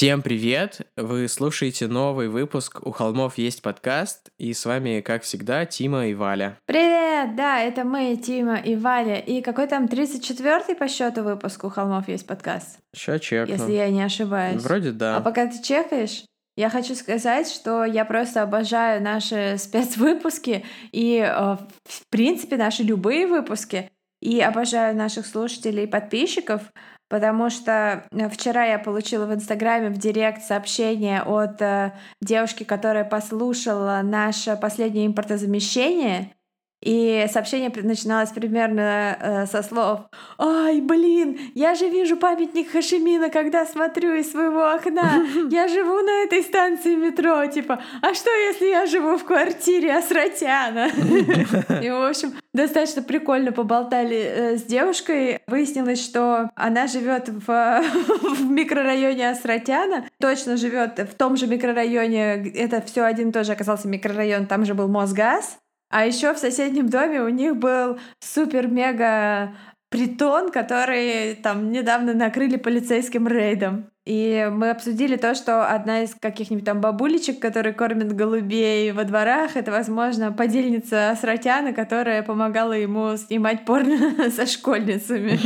Всем привет! Вы слушаете новый выпуск «У холмов есть подкаст», и с вами, как всегда, Тима и Валя. Привет! Да, это мы, Тима и Валя. И какой там 34-й по счету выпуск «У холмов есть подкаст»? Ща чекну. Если я не ошибаюсь. Вроде да. А пока ты чекаешь, я хочу сказать, что я просто обожаю наши спецвыпуски и, э, в принципе, наши любые выпуски. И обожаю наших слушателей и подписчиков, потому что э, вчера я получила в Инстаграме в директ сообщение от э, девушки, которая послушала наше последнее импортозамещение, и сообщение начиналось примерно э, со слов «Ай, блин, я же вижу памятник Хашимина, когда смотрю из своего окна. Я живу на этой станции метро. Типа, а что, если я живу в квартире Асратяна?» И, в общем, достаточно прикольно поболтали э, с девушкой. Выяснилось, что она живет в, в микрорайоне Асратяна. Точно живет в том же микрорайоне. Это все один тоже оказался микрорайон. Там же был Мосгаз. А еще в соседнем доме у них был супер-мега притон, который там недавно накрыли полицейским рейдом. И мы обсудили то, что одна из каких-нибудь там бабулечек, которые кормят голубей во дворах, это, возможно, подельница Асратяна, которая помогала ему снимать порно со школьницами.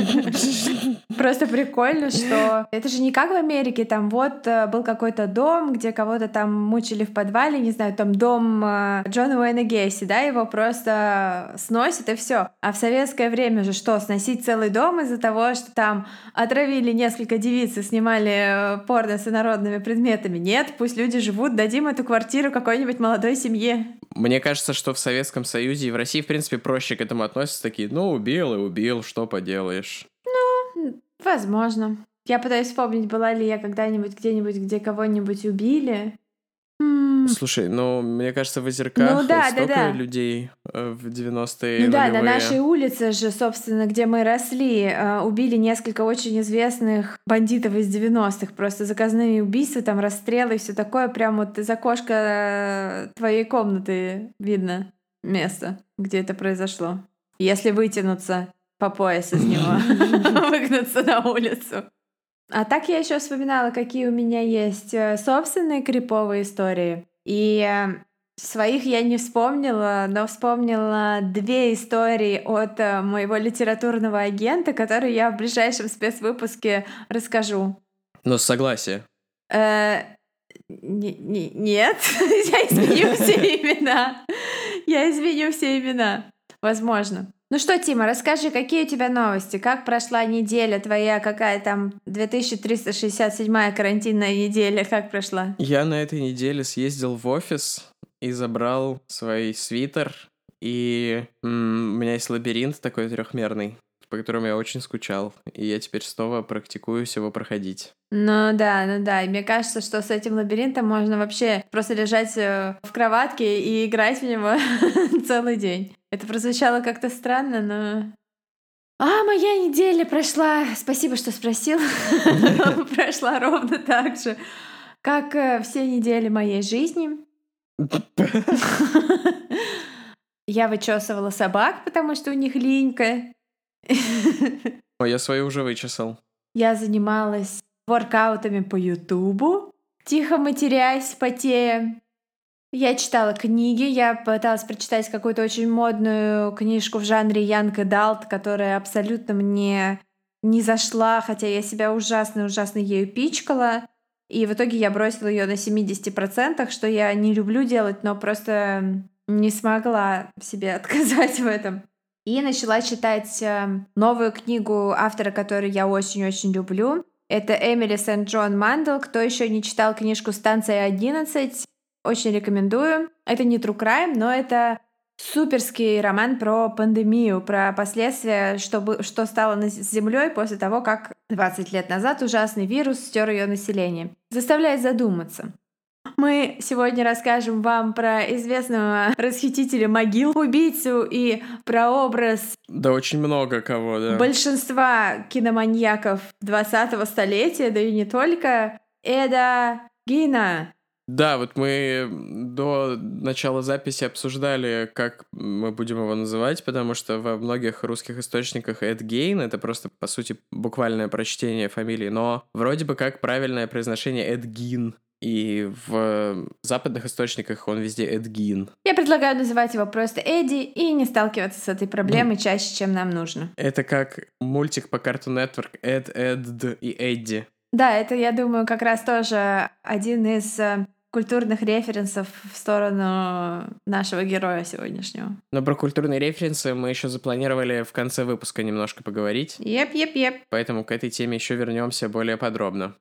Просто прикольно, что это же не как в Америке, там вот э, был какой-то дом, где кого-то там мучили в подвале, не знаю, там дом э, Джона Уэйна Гейси, да, его просто сносят и все. А в советское время же что, сносить целый дом из-за того, что там отравили несколько девиц и снимали порно с инородными предметами. Нет, пусть люди живут, дадим эту квартиру какой-нибудь молодой семье. Мне кажется, что в Советском Союзе и в России, в принципе, проще к этому относятся. Такие, ну, убил и убил, что поделаешь. Ну, возможно. Я пытаюсь вспомнить, была ли я когда-нибудь где-нибудь, где кого-нибудь убили. Слушай, ну, мне кажется, в Озерках ну, да, столько да, да. людей э, в 90-е Ну да, на нашей улице же, собственно, где мы росли, э, убили несколько очень известных бандитов из 90-х. Просто заказные убийства, там расстрелы и все такое. Прям вот из окошка э, твоей комнаты видно место, где это произошло. Если вытянуться по пояс из него, выгнуться на улицу. А так я еще вспоминала, какие у меня есть собственные криповые истории. И э, своих я не вспомнила, но вспомнила две истории от э, моего литературного агента, которые я в ближайшем спецвыпуске расскажу. Но согласие. Э, нет, я изменю все имена. Я изменю все имена. Возможно. Ну что, Тима, расскажи, какие у тебя новости? Как прошла неделя твоя? Какая там 2367-я карантинная неделя? Как прошла? Я на этой неделе съездил в офис и забрал свой свитер. И м- у меня есть лабиринт такой трехмерный, по которому я очень скучал. И я теперь снова практикуюсь его проходить. Ну да, ну да. И мне кажется, что с этим лабиринтом можно вообще просто лежать э, в кроватке и играть в него целый день. Это прозвучало как-то странно, но... А, моя неделя прошла, спасибо, что спросил, прошла ровно так же, как э, все недели моей жизни. Я вычесывала собак, потому что у них линька. О, я свою уже вычесал. Я занималась воркаутами по Ютубу, тихо матерясь, потея. Я читала книги, я пыталась прочитать какую-то очень модную книжку в жанре Янг Далт, которая абсолютно мне не зашла, хотя я себя ужасно-ужасно ею пичкала. И в итоге я бросила ее на 70%, что я не люблю делать, но просто не смогла себе отказать в этом. И начала читать э, новую книгу автора, которую я очень-очень люблю. Это Эмили Сент-Джон Мандел. Кто еще не читал книжку «Станция 11», очень рекомендую. Это не true crime, но это суперский роман про пандемию, про последствия, что, что стало с Землей после того, как 20 лет назад ужасный вирус стер ее население. Заставляет задуматься. Мы сегодня расскажем вам про известного расхитителя могил, убийцу и про образ... Да очень много кого, да. Большинства киноманьяков 20-го столетия, да и не только. Эда Гина. Да, вот мы до начала записи обсуждали, как мы будем его называть, потому что во многих русских источниках Эд Гейн — это просто, по сути, буквальное прочтение фамилии, но вроде бы как правильное произношение Эд Гин. И в западных источниках он везде Эдгин. Я предлагаю называть его просто Эдди и не сталкиваться с этой проблемой чаще, чем нам нужно. Это как мультик по Cartoon Network Эд, Эд и Эдди. Да, это, я думаю, как раз тоже один из э, культурных референсов в сторону нашего героя сегодняшнего. Но про культурные референсы мы еще запланировали в конце выпуска немножко поговорить. Yep, yep, yep. Поэтому к этой теме еще вернемся более подробно.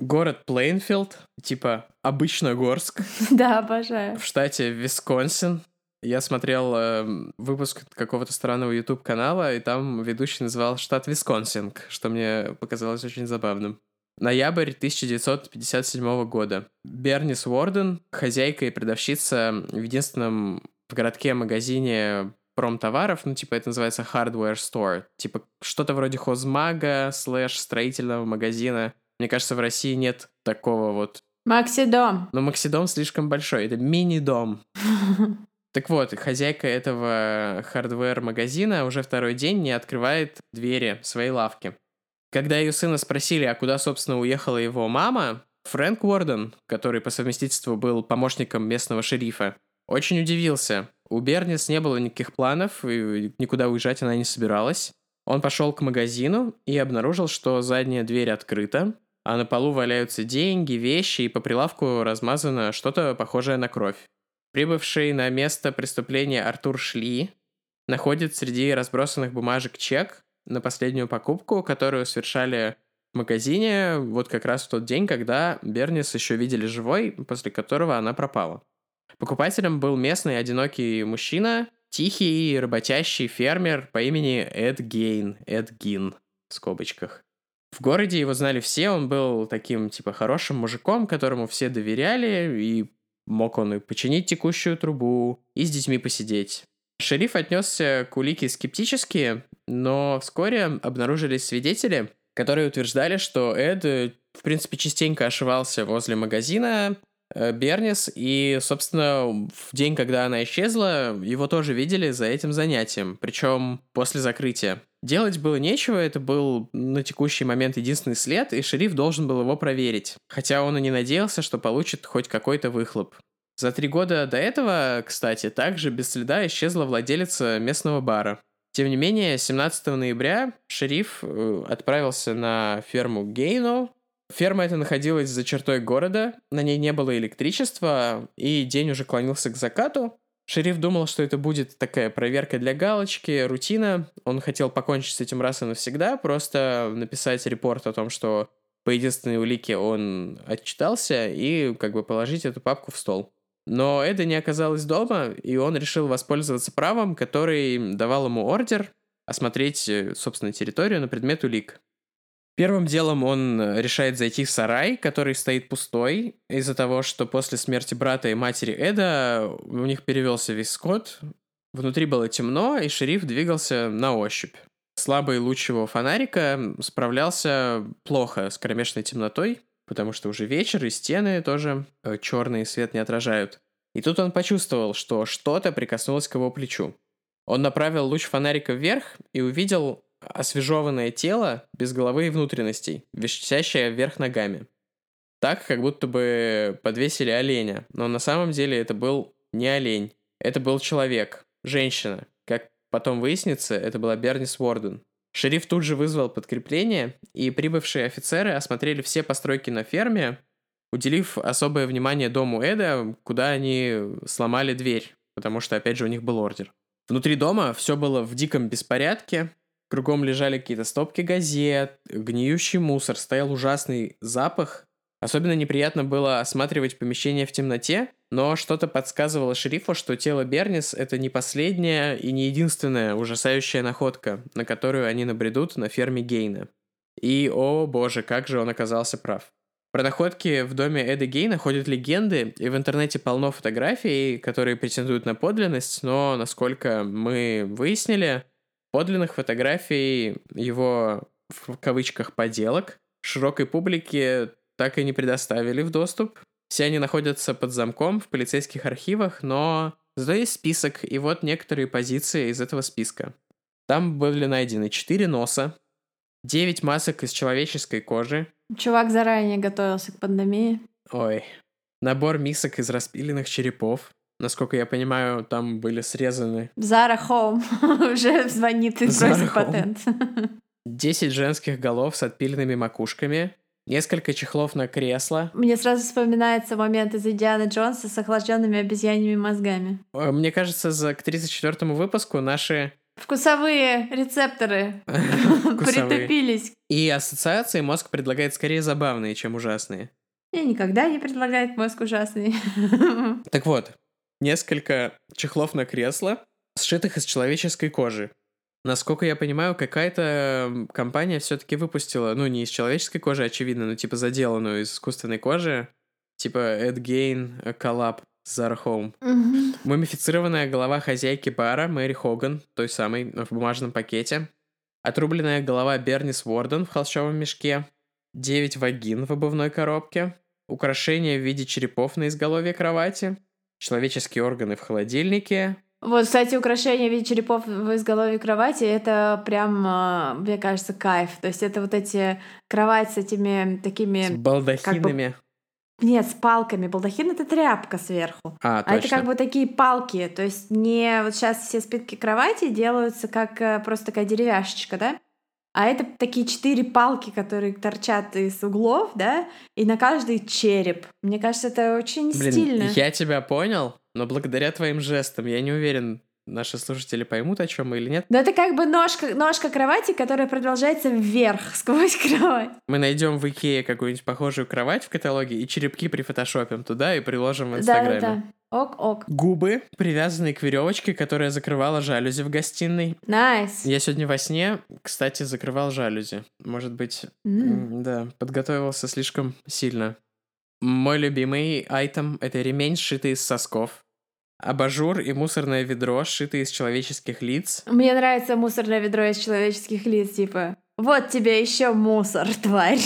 Город Плейнфилд, типа Обычногорск. Да, обожаю. В штате Висконсин. Я смотрел э, выпуск какого-то странного YouTube-канала, и там ведущий называл штат Висконсинг, что мне показалось очень забавным. Ноябрь 1957 года. Бернис Уорден, хозяйка и продавщица в единственном в городке магазине промтоваров, ну, типа, это называется hardware store, типа, что-то вроде хозмага слэш строительного магазина, мне кажется, в России нет такого вот... Максидом. Но Максидом слишком большой. Это мини-дом. Так вот, хозяйка этого хардвер-магазина уже второй день не открывает двери своей лавки. Когда ее сына спросили, а куда, собственно, уехала его мама, Фрэнк Уорден, который по совместительству был помощником местного шерифа, очень удивился. У Бернис не было никаких планов, и никуда уезжать она не собиралась. Он пошел к магазину и обнаружил, что задняя дверь открыта, а на полу валяются деньги, вещи, и по прилавку размазано что-то похожее на кровь. Прибывший на место преступления Артур Шли находит среди разбросанных бумажек чек на последнюю покупку, которую совершали в магазине вот как раз в тот день, когда Бернис еще видели живой, после которого она пропала. Покупателем был местный одинокий мужчина, тихий работящий фермер по имени Эд Гейн, Эд Гин в скобочках. В городе его знали все, он был таким, типа, хорошим мужиком, которому все доверяли, и мог он и починить текущую трубу, и с детьми посидеть. Шериф отнесся к улике скептически, но вскоре обнаружились свидетели, которые утверждали, что Эд, в принципе, частенько ошивался возле магазина, Э, Бернис, и, собственно, в день, когда она исчезла, его тоже видели за этим занятием, причем после закрытия. Делать было нечего, это был на текущий момент единственный след, и шериф должен был его проверить, хотя он и не надеялся, что получит хоть какой-то выхлоп. За три года до этого, кстати, также без следа исчезла владелица местного бара. Тем не менее, 17 ноября шериф э, отправился на ферму Гейно, Ферма эта находилась за чертой города, на ней не было электричества, и день уже клонился к закату. Шериф думал, что это будет такая проверка для галочки, рутина. Он хотел покончить с этим раз и навсегда, просто написать репорт о том, что по единственной улике он отчитался, и как бы положить эту папку в стол. Но Эда не оказалось дома, и он решил воспользоваться правом, который давал ему ордер осмотреть, э, собственно, территорию на предмет улик. Первым делом он э, решает зайти в сарай, который стоит пустой, из-за того, что после смерти брата и матери Эда у них перевелся весь скот. Внутри было темно, и шериф двигался на ощупь. Слабый луч его фонарика справлялся плохо с кромешной темнотой, потому что уже вечер, и стены тоже э, черный свет не отражают. И тут он почувствовал, что что-то прикоснулось к его плечу. Он направил луч фонарика вверх и увидел освежеванное тело без головы и внутренностей, висящее вверх ногами. Так, как будто бы подвесили оленя, но на самом деле это был не олень, это был человек, женщина. Как потом выяснится, это была Бернис Уорден. Шериф тут же вызвал подкрепление, и прибывшие офицеры осмотрели все постройки на ферме, уделив особое внимание дому Эда, куда они сломали дверь, потому что, опять же, у них был ордер. Внутри дома все было в диком беспорядке, Кругом лежали какие-то стопки газет, гниющий мусор, стоял ужасный запах. Особенно неприятно было осматривать помещение в темноте, но что-то подсказывало шерифу, что тело Бернис — это не последняя и не единственная ужасающая находка, на которую они набредут на ферме Гейна. И, о боже, как же он оказался прав. Про находки в доме Эда Гейна ходят легенды, и в интернете полно фотографий, которые претендуют на подлинность, но, насколько мы выяснили, Подлинных фотографий его, в кавычках, поделок широкой публике так и не предоставили в доступ. Все они находятся под замком в полицейских архивах, но зато есть список, и вот некоторые позиции из этого списка. Там были найдены 4 носа, 9 масок из человеческой кожи. Чувак заранее готовился к пандемии. Ой. Набор мисок из распиленных черепов. Насколько я понимаю, там были срезаны... Зара Хоум уже звонит и просит патент. 10 женских голов с отпиленными макушками, несколько чехлов на кресло. Мне сразу вспоминается момент из Индианы Джонса с охлажденными обезьяньими мозгами. Э, мне кажется, за, к 34 выпуску наши Вкусовые рецепторы притупились. И ассоциации мозг предлагает скорее забавные, чем ужасные. И никогда не предлагает мозг ужасный. Так вот, несколько чехлов на кресло, сшитых из человеческой кожи. Насколько я понимаю, какая-то компания все-таки выпустила, ну, не из человеческой кожи, очевидно, но типа заделанную из искусственной кожи, типа Эдгейн коллаб Зара Хоум. Мгм. Мумифицированная голова хозяйки бара Мэри Хоган, той самой, в бумажном пакете. Отрубленная голова Бернис Уорден в холщовом мешке. Девять вагин в обувной коробке. Украшения в виде черепов на изголовье кровати. Человеческие органы в холодильнике. Вот, кстати, украшение в виде черепов в изголовье кровати — это прям, а, мне кажется, кайф. То есть это вот эти кровать с этими С такими... балдахинами. Нет, с палками. Балдахин — это тряпка сверху. А, А это точно. как бы такие палки, то есть не вот сейчас все спинки кровати делаются как э, просто такая деревяшечка, да? А это такие четыре палки, которые торчат из углов, да, и на каждый череп. Мне кажется, это очень Блин, стильно. я тебя понял, но благодаря твоим жестам я не уверен, наши слушатели поймут, о чем мы или нет. Но это как бы ножка, ножка кровати, которая продолжается вверх сквозь кровать. Мы найдем в Икее какую-нибудь похожую кровать в каталоге и черепки прифотошопим туда и приложим в Инстаграме. Да-да-да. Ок-ок. Губы, привязанные к веревочке, которая закрывала жалюзи в гостиной. Nice. Я сегодня во сне, кстати, закрывал жалюзи. Может быть, м, да, подготовился слишком сильно. Мой любимый item — это ремень, сшитый из сосков. Абажур и мусорное ведро, сшитые из человеческих лиц. Мне нравится мусорное ведро из человеческих лиц, типа «Вот тебе еще мусор, тварь!»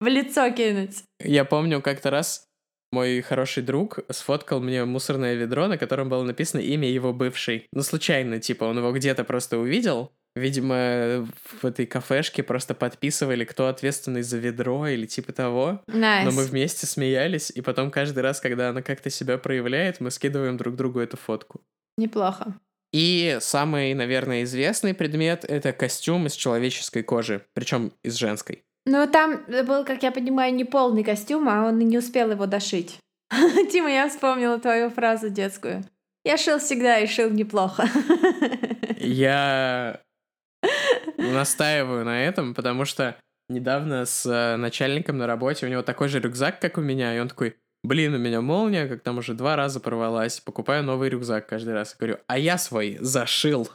В лицо кинуть. Я помню, как-то раз мой хороший друг сфоткал мне мусорное ведро, на котором было написано имя его бывшей. Ну, случайно, типа, он его где-то просто увидел. Видимо, в этой кафешке просто подписывали, кто ответственный за ведро или типа того. Nice. Но мы вместе смеялись, и потом каждый раз, когда она как-то себя проявляет, мы скидываем друг другу эту фотку. Неплохо. И самый, наверное, известный предмет — это костюм из человеческой кожи, причем из женской. Ну, там был, как я понимаю, не полный костюм, а он не успел его дошить. Тима, я вспомнила твою фразу детскую. Я шил всегда и шил неплохо. Я настаиваю на этом, потому что недавно с э, начальником на работе, у него такой же рюкзак, как у меня, и он такой, блин, у меня молния, как там уже два раза порвалась, покупаю новый рюкзак каждый раз. Говорю, а я свой зашил.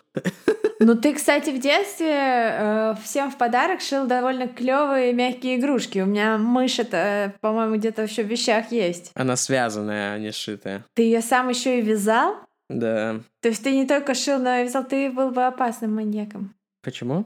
Ну, ты, кстати, в детстве э, всем в подарок шил довольно клевые мягкие игрушки. У меня мышь это, по-моему, где-то еще в вещах есть. Она связанная, а не сшитая. Ты ее сам еще и вязал? Да. То есть ты не только шил, но и вязал, ты был бы опасным маньяком. Почему?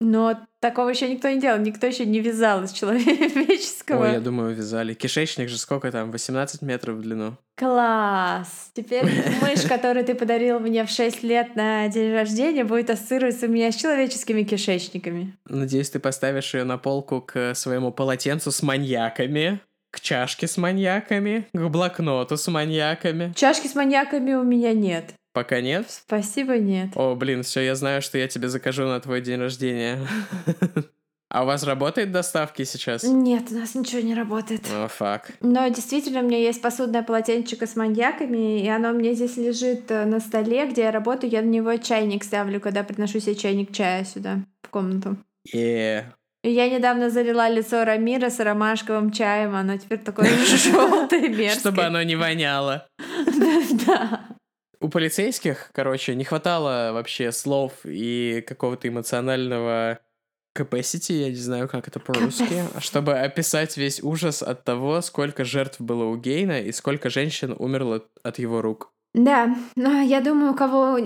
Но такого еще никто не делал, никто еще не вязал из человеческого. Ой, я думаю, вязали. Кишечник же сколько там? 18 метров в длину. Класс! Теперь мышь, которую ты подарил мне в 6 лет на день рождения, будет ассоциироваться у меня с человеческими кишечниками. Надеюсь, ты поставишь ее на полку к своему полотенцу с маньяками, к чашке с маньяками, к блокноту с маньяками. Чашки с маньяками у меня нет. Пока нет? Спасибо, нет. О, блин, все, я знаю, что я тебе закажу на твой день рождения. А у вас работает доставки сейчас? Нет, у нас ничего не работает. О, фак. Но действительно, у меня есть посудное полотенчико с маньяками, и оно у меня здесь лежит э, на столе, где я работаю. Я на него чайник ставлю, когда приношу себе чайник чая сюда, в комнату. Е. И я недавно залила лицо Рамира с ромашковым чаем, оно теперь такое желтое мерзкое. Чтобы оно не воняло. Да. У полицейских, короче, не хватало вообще слов и какого-то эмоционального capacity, я не знаю, как это по-русски, чтобы описать весь ужас от того, сколько жертв было у Гейна и сколько женщин умерло от его рук. Да, но я думаю, у кого,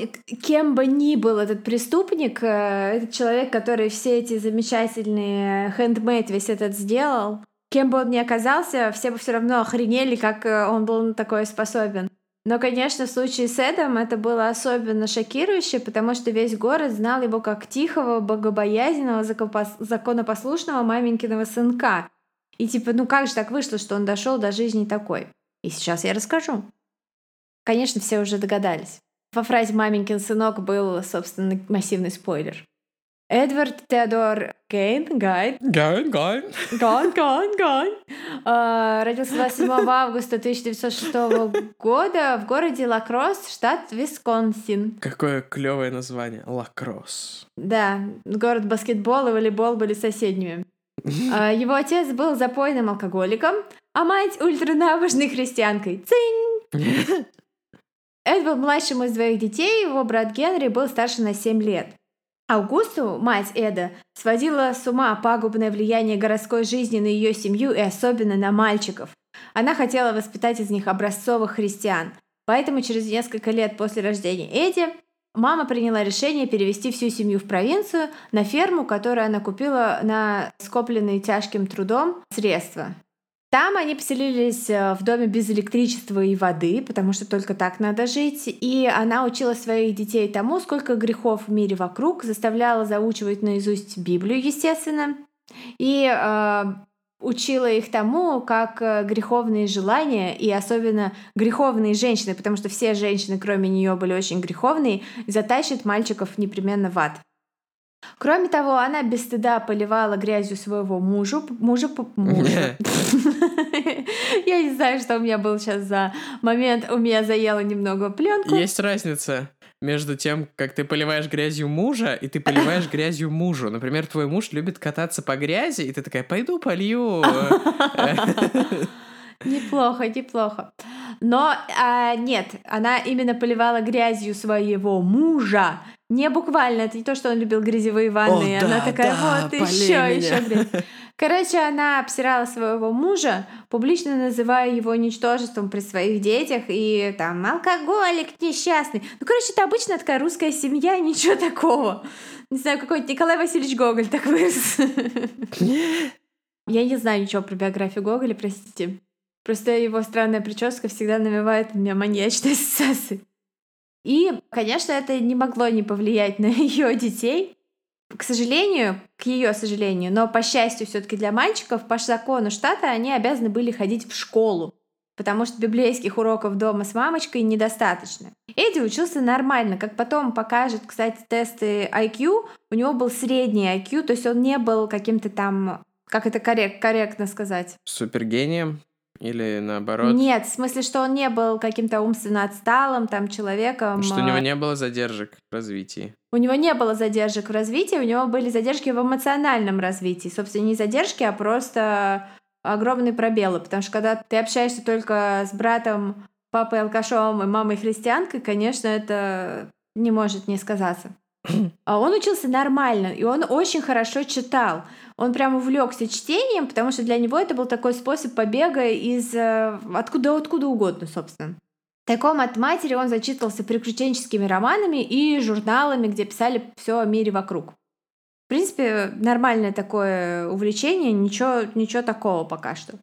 кем бы ни был этот преступник, э, этот человек, который все эти замечательные хендмейд весь этот сделал, кем бы он ни оказался, все бы все равно охренели, как э, он был на такое способен. Но, конечно, в случае с Эдом это было особенно шокирующе, потому что весь город знал его как тихого, богобоязненного, законопослушного маменькиного сынка. И типа, ну как же так вышло, что он дошел до жизни такой? И сейчас я расскажу. Конечно, все уже догадались. Во фразе «маменькин сынок» был, собственно, массивный спойлер. Эдвард Теодор Гейн, Гайн. Гайн, Гайн. Гайн, Гайн, Гайн. Родился 27 августа 1906 года в городе Лакросс, штат Висконсин. Какое клевое название. Лакросс. Да, город баскетбол и волейбол были соседними. А, его отец был запойным алкоголиком, а мать ультранабожной христианкой. Цинь! Эд был младшим из двоих детей, его брат Генри был старше на 7 лет. Аугусту, мать Эда, сводила с ума пагубное влияние городской жизни на ее семью и особенно на мальчиков. Она хотела воспитать из них образцовых христиан. Поэтому через несколько лет после рождения Эдди мама приняла решение перевести всю семью в провинцию на ферму, которую она купила на скопленные тяжким трудом средства. Там они поселились э, в доме без электричества и воды, потому что только так надо жить. И она учила своих детей тому, сколько грехов в мире вокруг, заставляла заучивать наизусть Библию, естественно. И э, учила их тому, как э, греховные желания и особенно греховные женщины, потому что все женщины, кроме нее, были очень греховные, затащат мальчиков непременно в ад. Кроме того, она без стыда поливала грязью своего мужа, мужа, мужа. Я не знаю, что у меня был сейчас за момент, у меня заело немного пленку. Есть разница между тем, как ты поливаешь грязью мужа, и ты поливаешь грязью мужу. Например, твой муж любит кататься по грязи, и ты такая, пойду полью. Неплохо, неплохо. Но а, нет, она именно поливала грязью своего мужа, не буквально, это не то, что он любил грязевые ванны. О, она да, такая, да, вот еще, еще грязь. Короче, она обсирала своего мужа, публично называя его ничтожеством при своих детях и там алкоголик несчастный. Ну, короче, это обычная такая русская семья, ничего такого. Не знаю, какой-нибудь Николай Васильевич Гоголь так вырос. Я не знаю ничего про биографию Гоголя, простите. Просто его странная прическа всегда навевает у меня маньячные ассоциации. И, конечно, это не могло не повлиять на ее детей. К сожалению, к ее сожалению, но по счастью все-таки для мальчиков, по закону штата они обязаны были ходить в школу, потому что библейских уроков дома с мамочкой недостаточно. Эдди учился нормально, как потом покажет, кстати, тесты IQ, у него был средний IQ, то есть он не был каким-то там, как это коррект, корректно сказать? Супергением? Или наоборот? Нет, в смысле, что он не был каким-то умственно отсталым там человеком. Что у него а не было задержек в развитии. У него не было задержек в развитии, у него были задержки в эмоциональном развитии. Собственно, не задержки, а просто огромные пробелы. Потому что когда ты общаешься только с братом, папой алкашом и мамой христианкой, конечно, это не может не сказаться. А он учился нормально, и он очень хорошо читал. Он прям увлекся чтением, потому что для него это был такой способ побега из э, откуда откуда угодно, собственно. Таком от матери он зачитывался приключенческими романами и журналами, где писали все о мире вокруг. В принципе, нормальное такое увлечение, ничего, ничего такого пока что.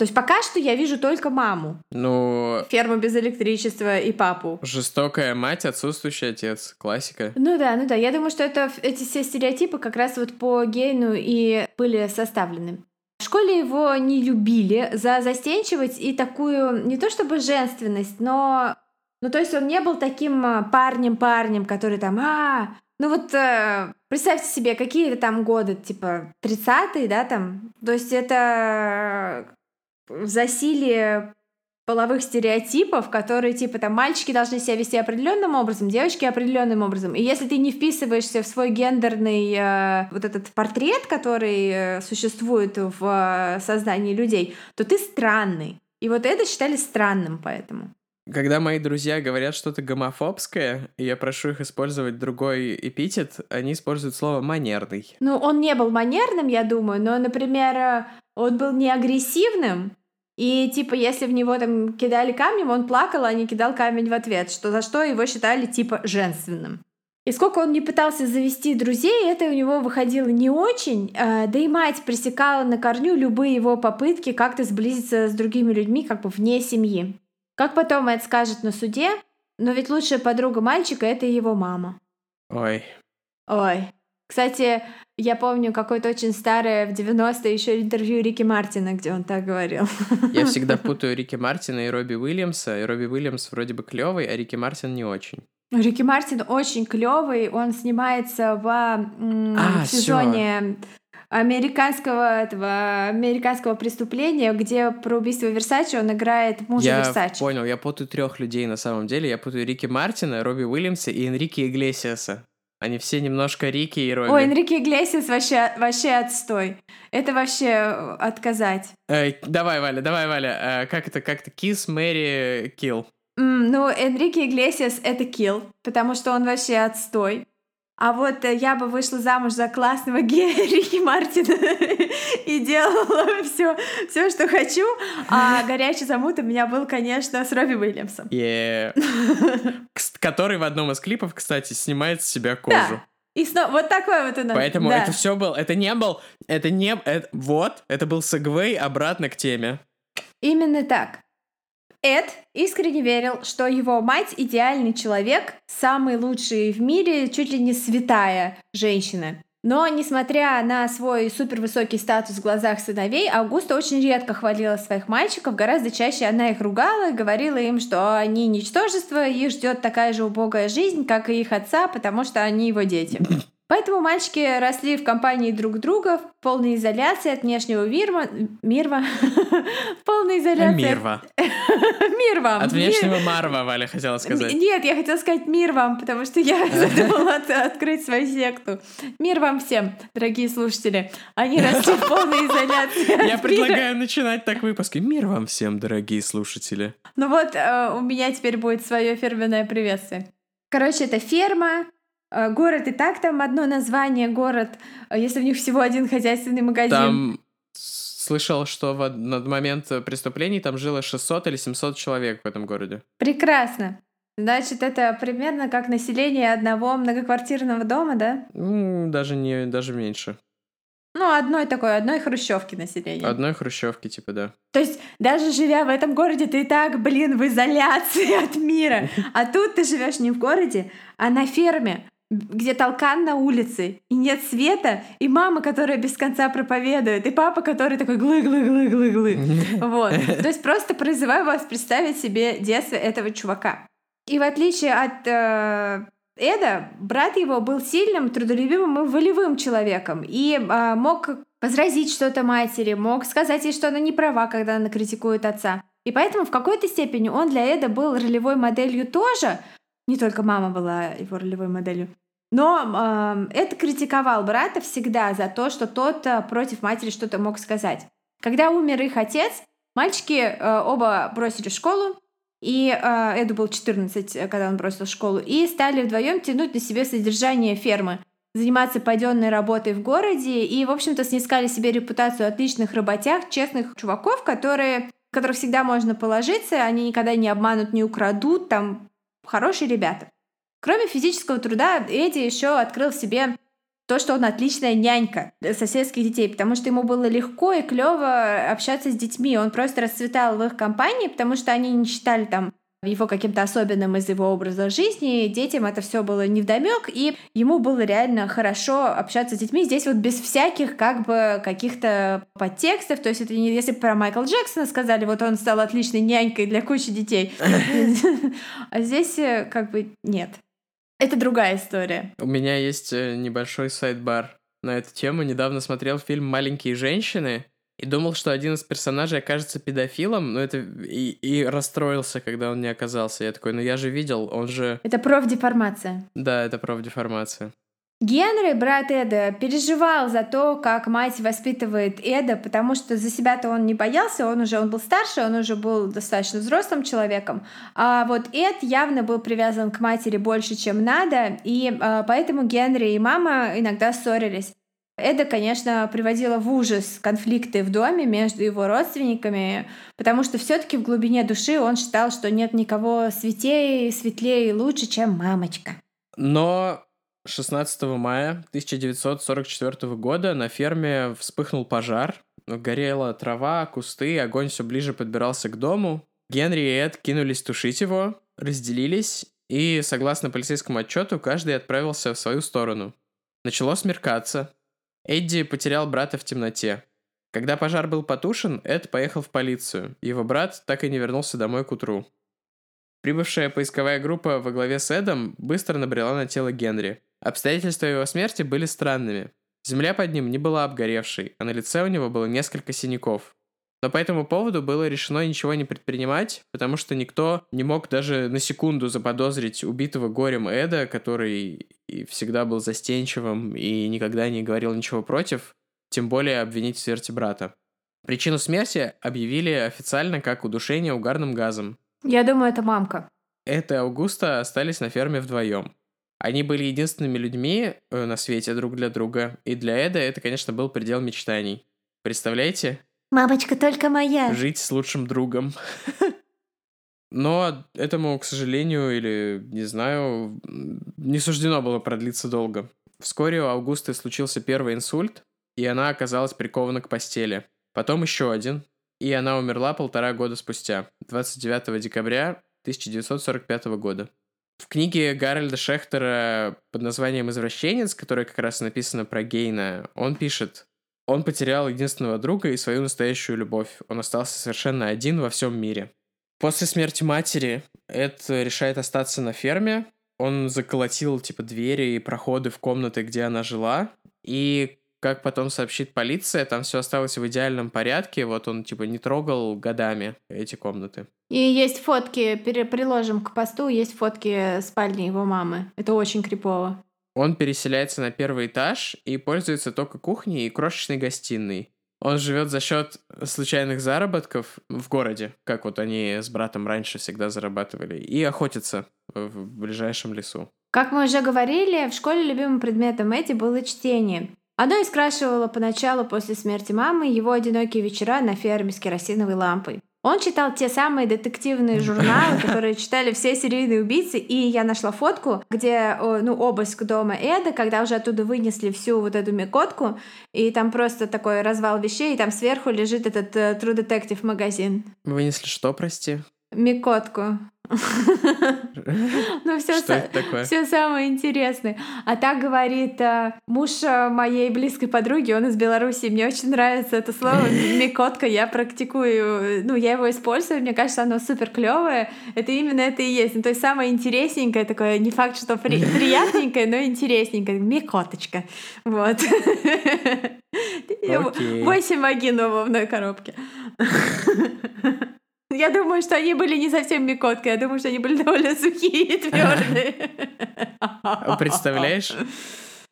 То есть пока что я вижу только маму. Ну... Ферму без электричества и папу. Жестокая мать, отсутствующий отец. Классика. Ну да, ну да. Я думаю, что это, эти все стереотипы как раз вот по Гейну и были составлены. В школе его не любили за застенчивость и такую, не то чтобы женственность, но... Ну, то есть он не был таким парнем-парнем, который там, а, ну вот э, представьте себе, какие-то там годы, типа 30-е, да, там. То есть это засилие половых стереотипов, которые типа там мальчики должны себя вести определенным образом, девочки определенным образом. И если ты не вписываешься в свой гендерный э, вот этот портрет, который э, существует в э, создании людей, то ты странный. И вот это считали странным поэтому. Когда мои друзья говорят что-то гомофобское, и я прошу их использовать другой эпитет, они используют слово «манерный». Ну, он не был манерным, я думаю, но, например, э, он был не агрессивным, и типа, если в него там кидали камнем, он плакал, а не кидал камень в ответ, что за что его считали типа женственным. И сколько он не пытался завести друзей, это у него выходило не очень. А, да и мать пресекала на корню любые его попытки как-то сблизиться с другими людьми, как бы вне семьи. Как потом Эд скажет на суде, но ведь лучшая подруга мальчика — это его мама. Ой. Ой. Кстати, я помню какое-то очень старое в 90-е еще интервью Рики Мартина, где он так говорил. Я всегда путаю Рики Мартина и Робби Уильямса. И Робби Уильямс вроде бы клевый, а Рики Мартин не очень. Рики Мартин очень клевый, он снимается в, а, сезоне всё. американского этого американского преступления, где про убийство Версачи он играет мужа я Версачи. понял, я путаю трех людей на самом деле. Я путаю Рики Мартина, Робби Уильямса и Энрике Иглесиаса. Они все немножко Рики и Робби. Ой, Энрике Иглесиас вообще, вообще отстой. Это вообще э, отказать. Э, давай, Валя, давай, Валя. Э, как это, как то Kiss, Мэри, Kill. Mm, ну, Энрике Иглесиас — это kill, потому что он вообще отстой. А вот э, я бы вышла замуж за классного Герри Мартина и делала все, все, что хочу. А горячий замут у меня был, конечно, с Робби Уильямсом. Yeah. Который в одном из клипов, кстати, снимает с себя кожу. Да. И снова вот такой вот он. Поэтому да. это все был, это не был, это не, это, вот, это был сегвей обратно к теме. Именно так. Эд искренне верил, что его мать идеальный человек, самый лучший в мире, чуть ли не святая женщина. Но, несмотря на свой супервысокий статус в глазах сыновей, Августа очень редко хвалила своих мальчиков, гораздо чаще она их ругала говорила им, что они ничтожество, их ждет такая же убогая жизнь, как и их отца, потому что они его дети. Поэтому мальчики росли в компании друг друга, в полной изоляции от внешнего мира, мирва, в полной изоляции. Мирва. Мир вам. От внешнего. Марва, Валя хотела сказать. Нет, я хотела сказать мир вам, потому что я задумала открыть свою секту. Мир вам всем, дорогие слушатели. Они росли в полной изоляции Я предлагаю начинать так выпуски. Мир вам всем, дорогие слушатели. Ну вот, э, у меня теперь будет свое фирменное приветствие. Короче, это ферма, город и так там одно название, город, э, если у них всего один хозяйственный магазин. Там слышал, что в на момент преступлений там жило 600 или 700 человек в этом городе. Прекрасно. Значит, это примерно как население одного многоквартирного дома, да? Даже не, даже меньше. Ну, одной такой, одной хрущевки населения. Одной хрущевки, типа, да. То есть, даже живя в этом городе, ты и так, блин, в изоляции от мира. А тут ты живешь не в городе, а на ферме где толкан на улице, и нет света, и мама, которая без конца проповедует, и папа, который такой глы-глы-глы-глы-глы. Вот. То есть просто призываю вас представить себе детство этого чувака. И в отличие от э, Эда, брат его был сильным, трудолюбивым и волевым человеком, и э, мог возразить что-то матери, мог сказать ей, что она не права, когда она критикует отца. И поэтому в какой-то степени он для Эда был ролевой моделью тоже, не только мама была его ролевой моделью. Но э, это критиковал брата всегда за то, что тот э, против матери что-то мог сказать. Когда умер их отец, мальчики э, оба бросили школу, и э, Эду был 14, э, когда он бросил школу, и стали вдвоем тянуть на себе содержание фермы, заниматься паденной работой в городе, и, в общем-то, снискали себе репутацию отличных работяг, честных чуваков, которые, которых всегда можно положиться, они никогда не обманут, не украдут, там хорошие ребята. Кроме физического труда, Эдди еще открыл в себе то, что он отличная нянька соседских детей, потому что ему было легко и клево общаться с детьми. Он просто расцветал в их компании, потому что они не считали там его каким-то особенным из его образа жизни. Детям это все было невдомек, и ему было реально хорошо общаться с детьми. Здесь вот без всяких как бы каких-то подтекстов. То есть это не если про Майкла Джексона сказали, вот он стал отличной нянькой для кучи детей. А здесь э, как бы нет. Это другая история. У меня есть э, небольшой сайт-бар на эту тему. Недавно смотрел фильм «Маленькие женщины», и думал, что один из персонажей окажется педофилом, но это и, и расстроился, когда он не оказался. Я такой, ну я же видел, он же... Это профдеформация. Да, это профдеформация. Генри, брат Эда, переживал за то, как мать воспитывает Эда, потому что за себя-то он не боялся, он уже он был старше, он уже был достаточно взрослым человеком. А вот Эд явно был привязан к матери больше, чем надо, и а, поэтому Генри и мама иногда ссорились. Эда, конечно, приводила в ужас конфликты в доме между его родственниками, потому что все-таки в глубине души он считал, что нет никого святее, светлее и лучше, чем мамочка. Но 16 мая 1944 года на ферме вспыхнул пожар. Горела трава, кусты, огонь все ближе подбирался к дому. Генри и Эд кинулись тушить его, разделились, и, согласно полицейскому отчету, каждый отправился в свою сторону. Начало смеркаться. Эдди потерял брата в темноте. Когда пожар был потушен, Эд поехал в полицию. Его брат так и не вернулся домой к утру. Прибывшая поисковая группа во главе с Эдом быстро набрела на тело Генри. Обстоятельства его смерти были странными. Земля под ним не была обгоревшей, а на лице у него было несколько синяков. Но по этому поводу было решено ничего не предпринимать, потому что никто не мог даже на секунду заподозрить убитого горем Эда, который всегда был застенчивым и никогда не говорил ничего против, тем более обвинить в смерти брата. Причину смерти объявили официально как удушение угарным газом, я думаю, это мамка. Это и Аугуста остались на ферме вдвоем. Они были единственными людьми э, на свете друг для друга, и для Эда это, конечно, был предел мечтаний. Представляете? Мамочка только моя. Жить с лучшим другом. Но этому, к сожалению, или не знаю, не суждено было продлиться долго. Вскоре у Аугусты случился первый инсульт, и она оказалась прикована к постели. Потом еще один, и она умерла полтора года спустя, 29 декабря 1945 года. В книге Гарольда Шехтера под названием «Извращенец», которая как раз написана про Гейна, он пишет «Он потерял единственного друга и свою настоящую любовь. Он остался совершенно один во всем мире». После смерти матери Эд решает остаться на ферме. Он заколотил, типа, двери и проходы в комнаты, где она жила. И как потом сообщит полиция, там все осталось в идеальном порядке. Вот он, типа, не трогал годами эти комнаты. И есть фотки, приложим к посту, есть фотки спальни его мамы. Это очень крипово. Он переселяется на первый этаж и пользуется только кухней и крошечной гостиной. Он живет за счет случайных заработков в городе, как вот они с братом раньше всегда зарабатывали, и охотится в ближайшем лесу. Как мы уже говорили, в школе любимым предметом Эти было чтение. Оно искрашивало поначалу после смерти мамы его одинокие вечера на ферме с керосиновой лампой. Он читал те самые детективные журналы, которые читали все серийные убийцы, и я нашла фотку, где ну, обыск дома Эда, когда уже оттуда вынесли всю вот эту мекотку, и там просто такой развал вещей, и там сверху лежит этот uh, True Detective магазин. Вынесли что, прости? Микотку. Ну, все, самое интересное. А так говорит э, муж э, моей близкой подруги, он из Беларуси. Мне очень нравится это слово микотка. Я практикую, ну, я его использую. Мне кажется, оно супер клевое. Это именно это и есть. Ну, то есть самое интересненькое такое, не факт, что при, приятненькое, но интересненькое. Микоточка. Вот. Восемь вагин в одной коробке. Я думаю, что они были не совсем микоткой, я думаю, что они были довольно сухие и твердые. Представляешь,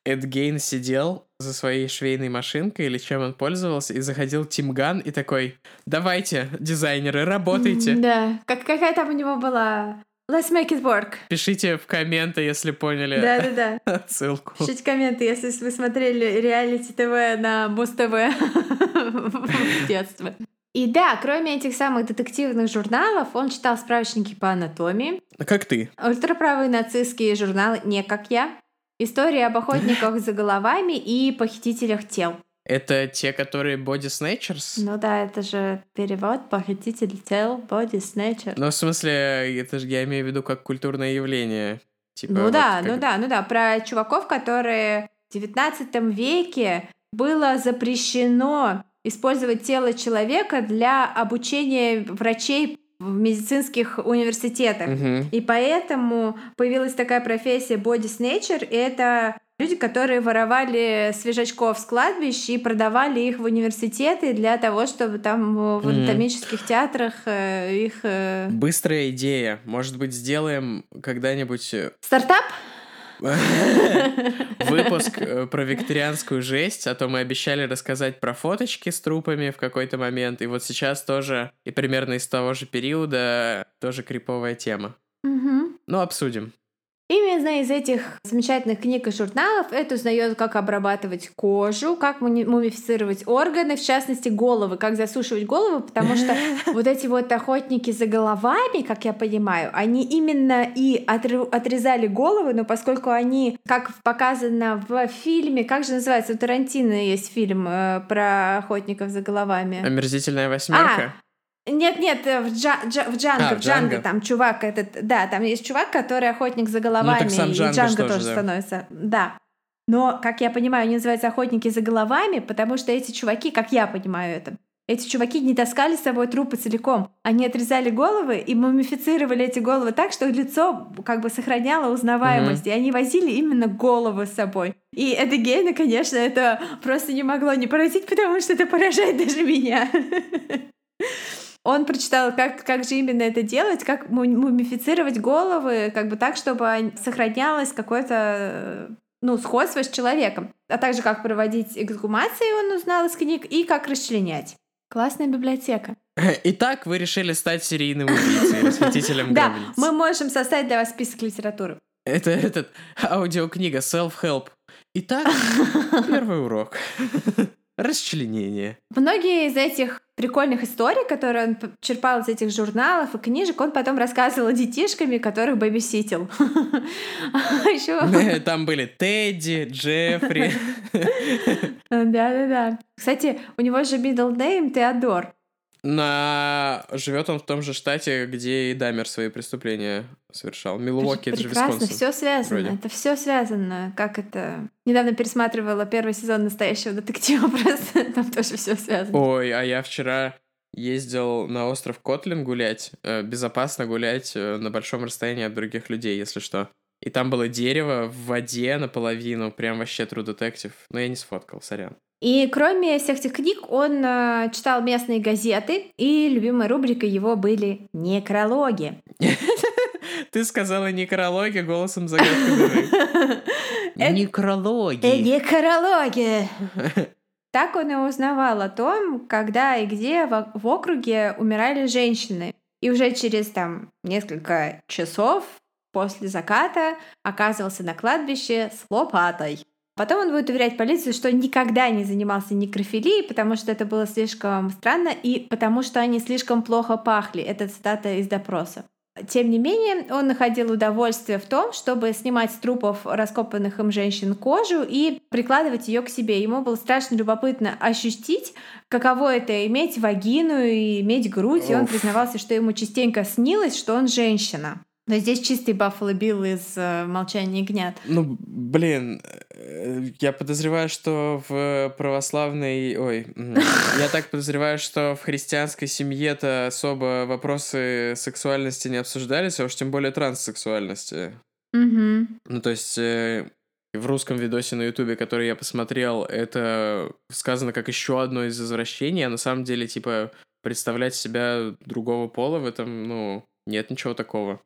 Эд Гейн сидел за своей швейной машинкой или чем он пользовался, и заходил Тимган и такой, давайте, дизайнеры, работайте. Да, как, какая там у него была Let's make it work. Пишите в комменты, если поняли Да-да-да. ссылку. Пишите комменты, если вы смотрели реалити ТВ на Муз ТВ в детстве. И да, кроме этих самых детективных журналов, он читал справочники по анатомии. А как ты? Ультраправые нацистские журналы «Не как я», истории об охотниках за головами и похитителях тел. Это те, которые Body Snatchers? Ну да, это же перевод похититель тел Body Snatcher. Ну, в смысле, это же я имею в виду как культурное явление. Типа, ну вот да, как... ну да, ну да. Про чуваков, которые в 19 веке было запрещено использовать тело человека для обучения врачей в медицинских университетах. Угу. И поэтому появилась такая профессия body snatcher, и это люди, которые воровали свежачков с кладбищ и продавали их в университеты для того, чтобы там в анатомических театрах э, их... Э, Быстрая идея. Может быть, сделаем когда-нибудь... Э, Стартап? Выпуск э, про викторианскую жесть, а то мы обещали рассказать про фоточки с трупами в какой-то момент, и вот сейчас тоже, и примерно из того же периода, тоже криповая тема. Ну, обсудим. Именно из этих замечательных книг и журналов это узнает, как обрабатывать кожу, как мумифицировать органы, в частности головы, как засушивать головы, потому что вот эти вот охотники за головами, как я понимаю, они именно и отрезали головы, но поскольку они, как показано в фильме, как же называется, у Тарантино есть фильм э, про охотников за головами. Омерзительная восьмерка. А, нет, нет, э, в, Джа, Джа, в Джанго, а, в Джанго, там чувак этот, да, там есть чувак, который охотник за головами, ну, и Джанго, Джанго тоже, тоже да. становится, да. Но, как я понимаю, они называются охотники за головами, потому что эти чуваки, как я понимаю это, эти чуваки не таскали с собой трупы целиком. Они отрезали головы и мумифицировали эти головы так, что лицо как бы сохраняло узнаваемость. Mm-hmm. И они возили именно голову с собой. И это гейна, конечно, это просто не могло не поразить, потому что это поражает даже меня. Он прочитал, как, как же именно это делать, как мумифицировать головы, как бы так, чтобы сохранялось какое-то ну, сходство с человеком, а также как проводить эксгумации он узнал из книг и как расчленять. Классная библиотека. Итак, вы решили стать серийным убийцей, расхитителем Да, мы можем составить для вас список литературы. Это этот аудиокнига Self-Help. Итак, первый урок. Расчленение. Многие из этих прикольных историй, которые он черпал из этих журналов и книжек, он потом рассказывал детишками, которых бэбиситил. А Там были Тедди, Джеффри. Да-да-да. Кстати, у него же middle name Теодор. На... Живет он в том же штате, где и Дамер свои преступления совершал. Милуоки, это же Прекрасно, все связано. Вроде. Это все связано. Как это... Недавно пересматривала первый сезон настоящего детектива, просто там тоже все связано. Ой, а я вчера ездил на остров Котлин гулять. Э, безопасно гулять э, на большом расстоянии от других людей, если что. И там было дерево в воде наполовину, прям вообще true детектив. Но я не сфоткал, сорян. И кроме всех этих книг, он э, читал местные газеты, и любимой рубрикой его были некрологи. Ты сказала некрологи голосом загадки э, Некрологи. Э, некрологи. Так он и узнавал о том, когда и где в округе умирали женщины. И уже через там несколько часов после заката оказывался на кладбище с лопатой. Потом он будет уверять полицию, что никогда не занимался некрофилией, потому что это было слишком странно и потому что они слишком плохо пахли. Это цитата из допроса. Тем не менее, он находил удовольствие в том, чтобы снимать с трупов раскопанных им женщин кожу и прикладывать ее к себе. Ему было страшно любопытно ощутить, каково это иметь вагину и иметь грудь, Оф. и он признавался, что ему частенько снилось, что он женщина. Но здесь чистый Баффало Билл из э, «Молчания гнят». Ну, блин, э, я подозреваю, что в православной... Ой, я так подозреваю, что в христианской семье-то особо вопросы сексуальности не обсуждались, а уж тем более транссексуальности. Угу. Ну, то есть... Э, в русском видосе на Ютубе, который я посмотрел, это сказано как еще одно из извращений, а на самом деле, типа, представлять себя другого пола в этом, ну, нет ничего такого.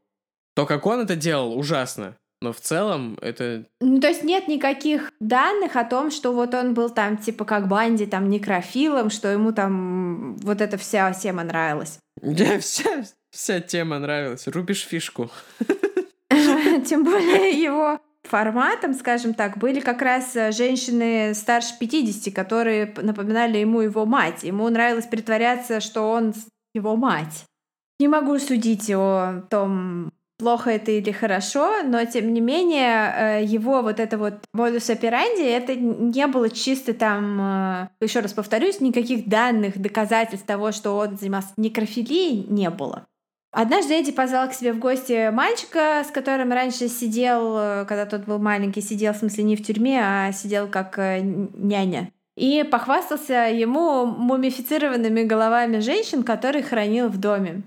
То, как он это делал, ужасно. Но в целом это... Ну, то есть нет никаких данных о том, что вот он был там, типа, как Банди, там, некрофилом, что ему там вот эта вся тема нравилась. Да, вся, вся тема нравилась. Рубишь фишку. Тем более его форматом, скажем так, были как раз женщины старше 50, которые напоминали ему его мать. Ему нравилось притворяться, что он его мать. Не могу судить о том, плохо это или хорошо, но тем не менее э, его вот это вот модус операнди, это не было чисто там, э, еще раз повторюсь, никаких данных, доказательств того, что он занимался некрофилией, не было. Однажды Эдди позвал к себе в гости мальчика, с которым раньше сидел, э, когда тот был маленький, сидел, в смысле, не в тюрьме, а сидел как няня. И похвастался ему мумифицированными головами женщин, которые хранил в доме.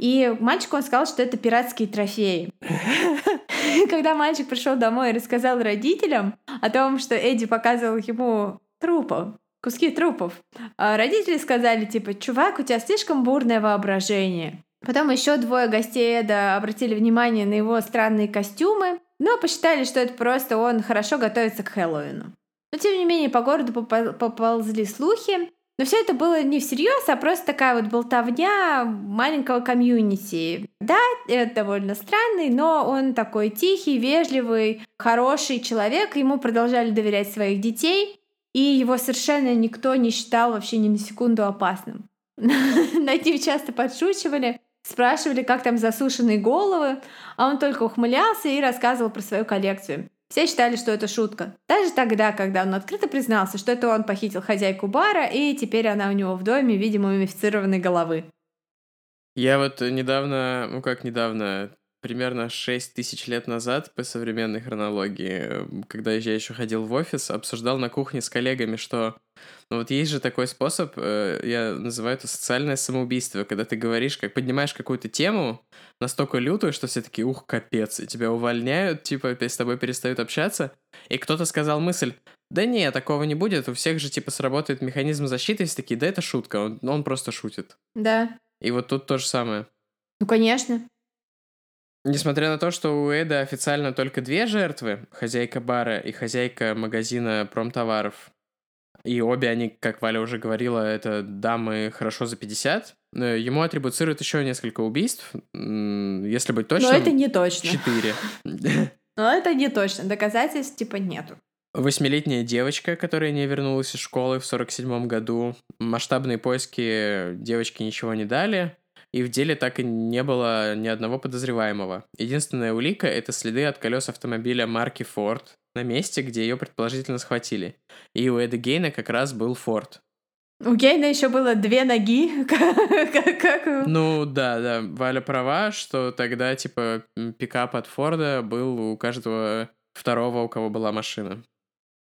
И мальчику он сказал, что это пиратские трофеи. Когда мальчик пришел домой и рассказал родителям о том, что Эдди показывал ему трупов, куски трупов, а родители сказали, типа, чувак, у тебя слишком бурное воображение. Потом еще двое гостей Эда обратили внимание на его странные костюмы, но посчитали, что это просто он хорошо готовится к Хэллоуину. Но тем не менее по городу поползли слухи, Но все это было не всерьез, а просто такая вот болтовня маленького комьюнити. Да, это довольно странный, но он такой тихий, вежливый, хороший человек. Ему продолжали доверять своих детей, и его совершенно никто не считал вообще ни на секунду опасным. Над ним часто подшучивали, спрашивали, как там засушенные головы, а он только ухмылялся и рассказывал про свою коллекцию. Все считали, что это шутка. Даже тогда, когда он открыто признался, что это он похитил хозяйку бара, и теперь она у него в доме, видимо, мумифицированной головы. Я вот недавно, ну как недавно, примерно 6 тысяч лет назад по современной хронологии, когда я еще ходил в офис, обсуждал на кухне с коллегами, что ну вот есть же такой способ, э, я называю это социальное самоубийство, когда ты говоришь, как поднимаешь какую-то тему настолько лютую, что все таки ух, капец, и тебя увольняют, типа с тобой перестают общаться, и кто-то сказал мысль, да не, такого не будет, у всех же типа сработает механизм защиты, и все такие, да это шутка, он, он просто шутит. Да. И вот тут то же самое. Ну, конечно. Несмотря на то, что у Эда официально только две жертвы, хозяйка бара и хозяйка магазина промтоваров, и обе они, как Валя уже говорила, это дамы хорошо за 50, э, ему атрибуцируют еще несколько убийств, если быть точным. Но это не точно. Четыре. Но это не точно, доказательств типа нету. Восьмилетняя девочка, которая не вернулась из школы в 47 году. Масштабные поиски девочки ничего не дали и в деле так и не было ни одного подозреваемого. Единственная улика — это следы от колес автомобиля марки Ford на месте, где ее предположительно схватили. И у Эда Гейна как раз был Ford. У Гейна еще было две ноги. как, Ну да, да. Валя права, что тогда типа пикап от Форда был у каждого второго, у кого была машина.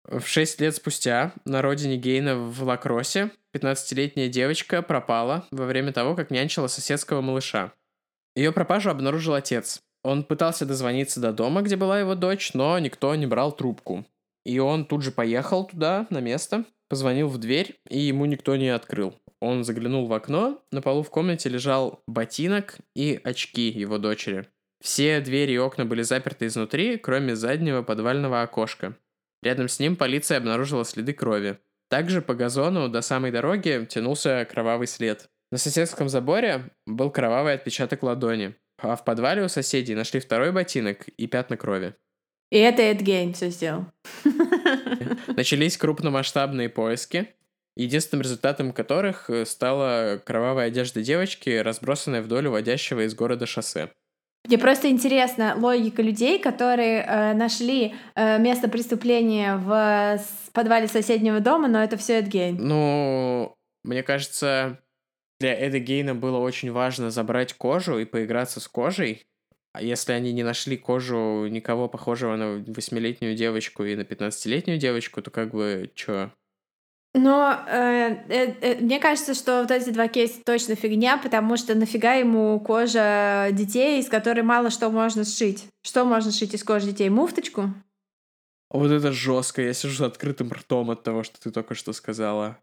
В шесть лет спустя на родине Гейна в Лакросе 15-летняя девочка пропала во время того, как нянчила соседского малыша. Ее пропажу обнаружил отец. Он пытался дозвониться до дома, где была его дочь, но никто не брал трубку. И он тут же поехал туда, на место, позвонил в дверь, и ему никто не открыл. Он заглянул в окно, на полу в комнате лежал ботинок и очки его дочери. Все двери и окна были заперты изнутри, кроме заднего подвального окошка. Рядом с ним полиция обнаружила следы крови. Также по газону до самой дороги тянулся кровавый след. На соседском заборе был кровавый отпечаток ладони, а в подвале у соседей нашли второй ботинок и пятна крови. И это Эд Гейн все сделал. Начались крупномасштабные поиски, единственным результатом которых стала кровавая одежда девочки, разбросанная вдоль уводящего из города шоссе. Мне просто интересна логика людей, которые э, нашли э, место преступления в подвале соседнего дома, но это все Эд Гейн. Ну, мне кажется, для Эда Гейна было очень важно забрать кожу и поиграться с кожей. А если они не нашли кожу никого похожего на восьмилетнюю девочку и на пятнадцатилетнюю девочку, то как бы чё? Но э, э, э, мне кажется, что вот эти два кейса точно фигня, потому что нафига ему кожа детей, из которой мало что можно сшить. Что можно сшить из кожи детей? Муфточку? Вот это жестко. Я сижу с открытым ртом от того, что ты только что сказала.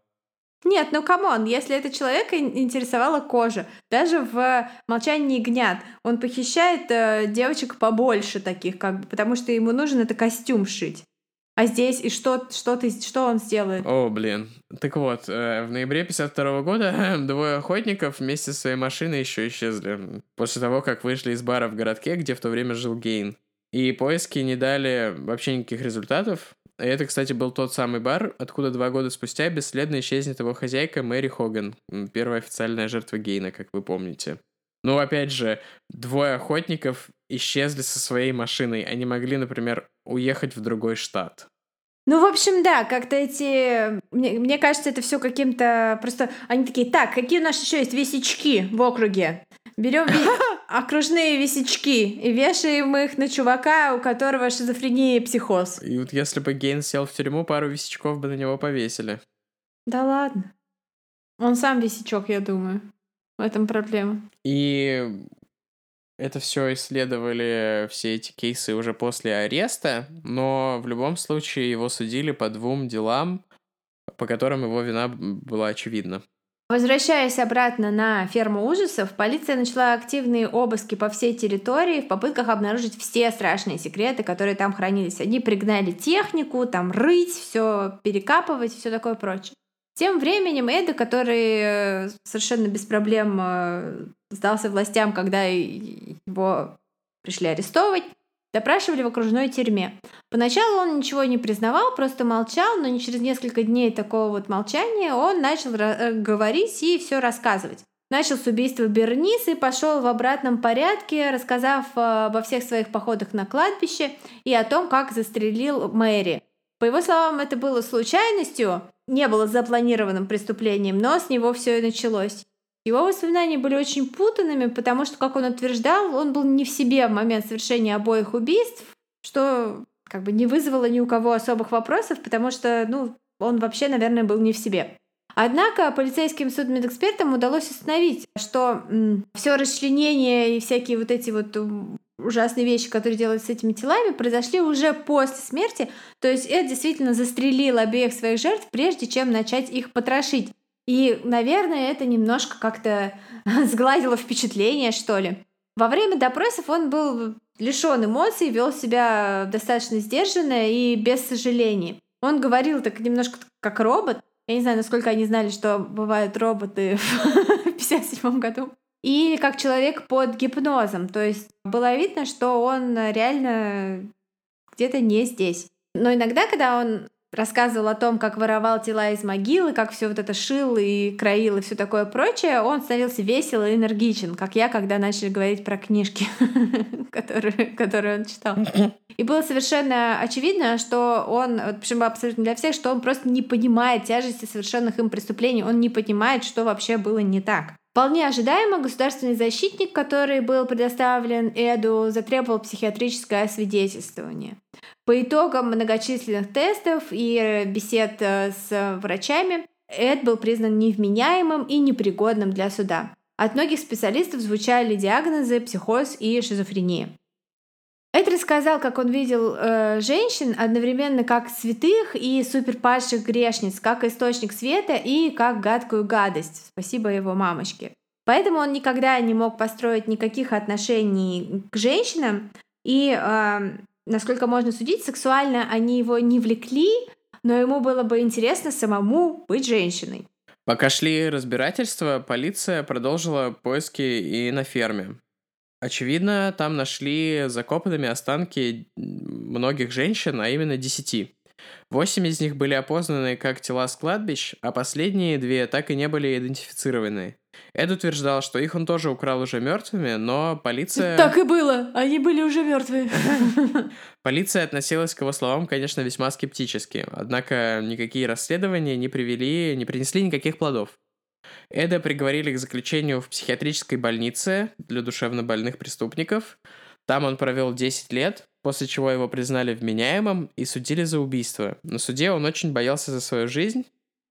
Нет, ну come on, если это человека интересовала кожа, даже в «Молчании ягнят» он похищает э, девочек побольше таких, как бы, потому что ему нужен это костюм шить. А здесь и что, что, ты, что он сделает? О, блин. Так вот, э, в ноябре 52 года двое охотников вместе со своей машиной еще исчезли. После того, как вышли из бара в городке, где в то время жил Гейн. И поиски не дали вообще никаких результатов. И это, кстати, был тот самый бар, откуда два года спустя бесследно исчезнет его хозяйка Мэри Хоган, первая официальная жертва Гейна, как вы помните. Ну, опять же, двое охотников исчезли со своей машиной. Они могли, например, уехать в другой штат. Ну, в общем, да, как-то эти... Мне, мне кажется, это все каким-то... Просто они такие, так, какие у нас еще есть висячки в округе? Берем окружные висячки и вешаем их на чувака, у которого шизофрения и психоз. И вот если бы Гейн сел в тюрьму, пару висячков бы на него повесили. Да ладно. Он сам висячок, я думаю. В этом проблема. И это все исследовали все эти кейсы уже после ареста, но в любом случае его судили по двум делам, по которым его вина была очевидна. Возвращаясь обратно на ферму ужасов, полиция начала активные обыски по всей территории в попытках обнаружить все страшные секреты, которые там хранились. Они пригнали технику, там рыть, все перекапывать, все такое прочее. Тем временем Эда, который э, совершенно без проблем э, сдался властям, когда его пришли арестовывать, допрашивали в окружной тюрьме. Поначалу он ничего не признавал, просто молчал, но не через несколько дней такого вот молчания он начал э, говорить и все рассказывать. Начал с убийства Бернис и пошел в обратном порядке, рассказав обо всех своих походах на кладбище и о том, как застрелил Мэри. По его словам, это было случайностью, не было запланированным преступлением, но с него все и началось. Его воспоминания были очень путанными, потому что, как он утверждал, он был не в себе в момент совершения обоих убийств, что как бы не вызвало ни у кого особых вопросов, потому что, ну, он вообще, наверное, был не в себе. Однако полицейским судмедэкспертам удалось установить, что все расчленение и всякие вот эти вот ужасные вещи, которые делают с этими телами, произошли уже после смерти. То есть Эд действительно застрелил обеих своих жертв, прежде чем начать их потрошить. И, наверное, это немножко как-то сгладило впечатление, что ли. Во время допросов он был лишен эмоций, вел себя достаточно сдержанно и без сожалений. Он говорил так немножко как робот. Я не знаю, насколько они знали, что бывают роботы в 1957 году или как человек под гипнозом. То есть было видно, что он реально где-то не здесь. Но иногда, когда он рассказывал о том, как воровал тела из могилы, как все вот это шил и краил и все такое прочее, он становился весел и энергичен, как я, когда начали говорить про книжки, которые, он читал. И было совершенно очевидно, что он, причем абсолютно для всех, что он просто не понимает тяжести совершенных им преступлений, он не понимает, что вообще было не так. Вполне ожидаемо государственный защитник, который был предоставлен Эду, затребовал психиатрическое освидетельствование. По итогам многочисленных тестов и бесед э, с врачами, Эд был признан невменяемым и непригодным для суда. От многих специалистов звучали диагнозы психоз и шизофрения. Эд рассказал, как он видел э, женщин одновременно как святых и суперпадших грешниц, как источник света и как гадкую гадость. Спасибо его мамочке. Поэтому он никогда не мог построить никаких отношений к женщинам. И, э, насколько можно судить, сексуально они его не влекли, но ему было бы интересно самому быть женщиной. Пока шли разбирательства, полиция продолжила поиски и на ферме. Очевидно, там нашли закопанными останки многих женщин, а именно десяти. Восемь из них были опознаны как тела с кладбищ, а последние две так и не были идентифицированы. Эд утверждал, что их он тоже украл уже мертвыми, но полиция... Так и было, они были уже мертвые. Полиция относилась к его словам, конечно, весьма скептически, однако никакие расследования не привели, не принесли никаких плодов. Эда приговорили к заключению в психиатрической больнице для душевнобольных преступников. Там он провел 10 лет, после чего его признали вменяемым и судили за убийство. На суде он очень боялся за свою жизнь,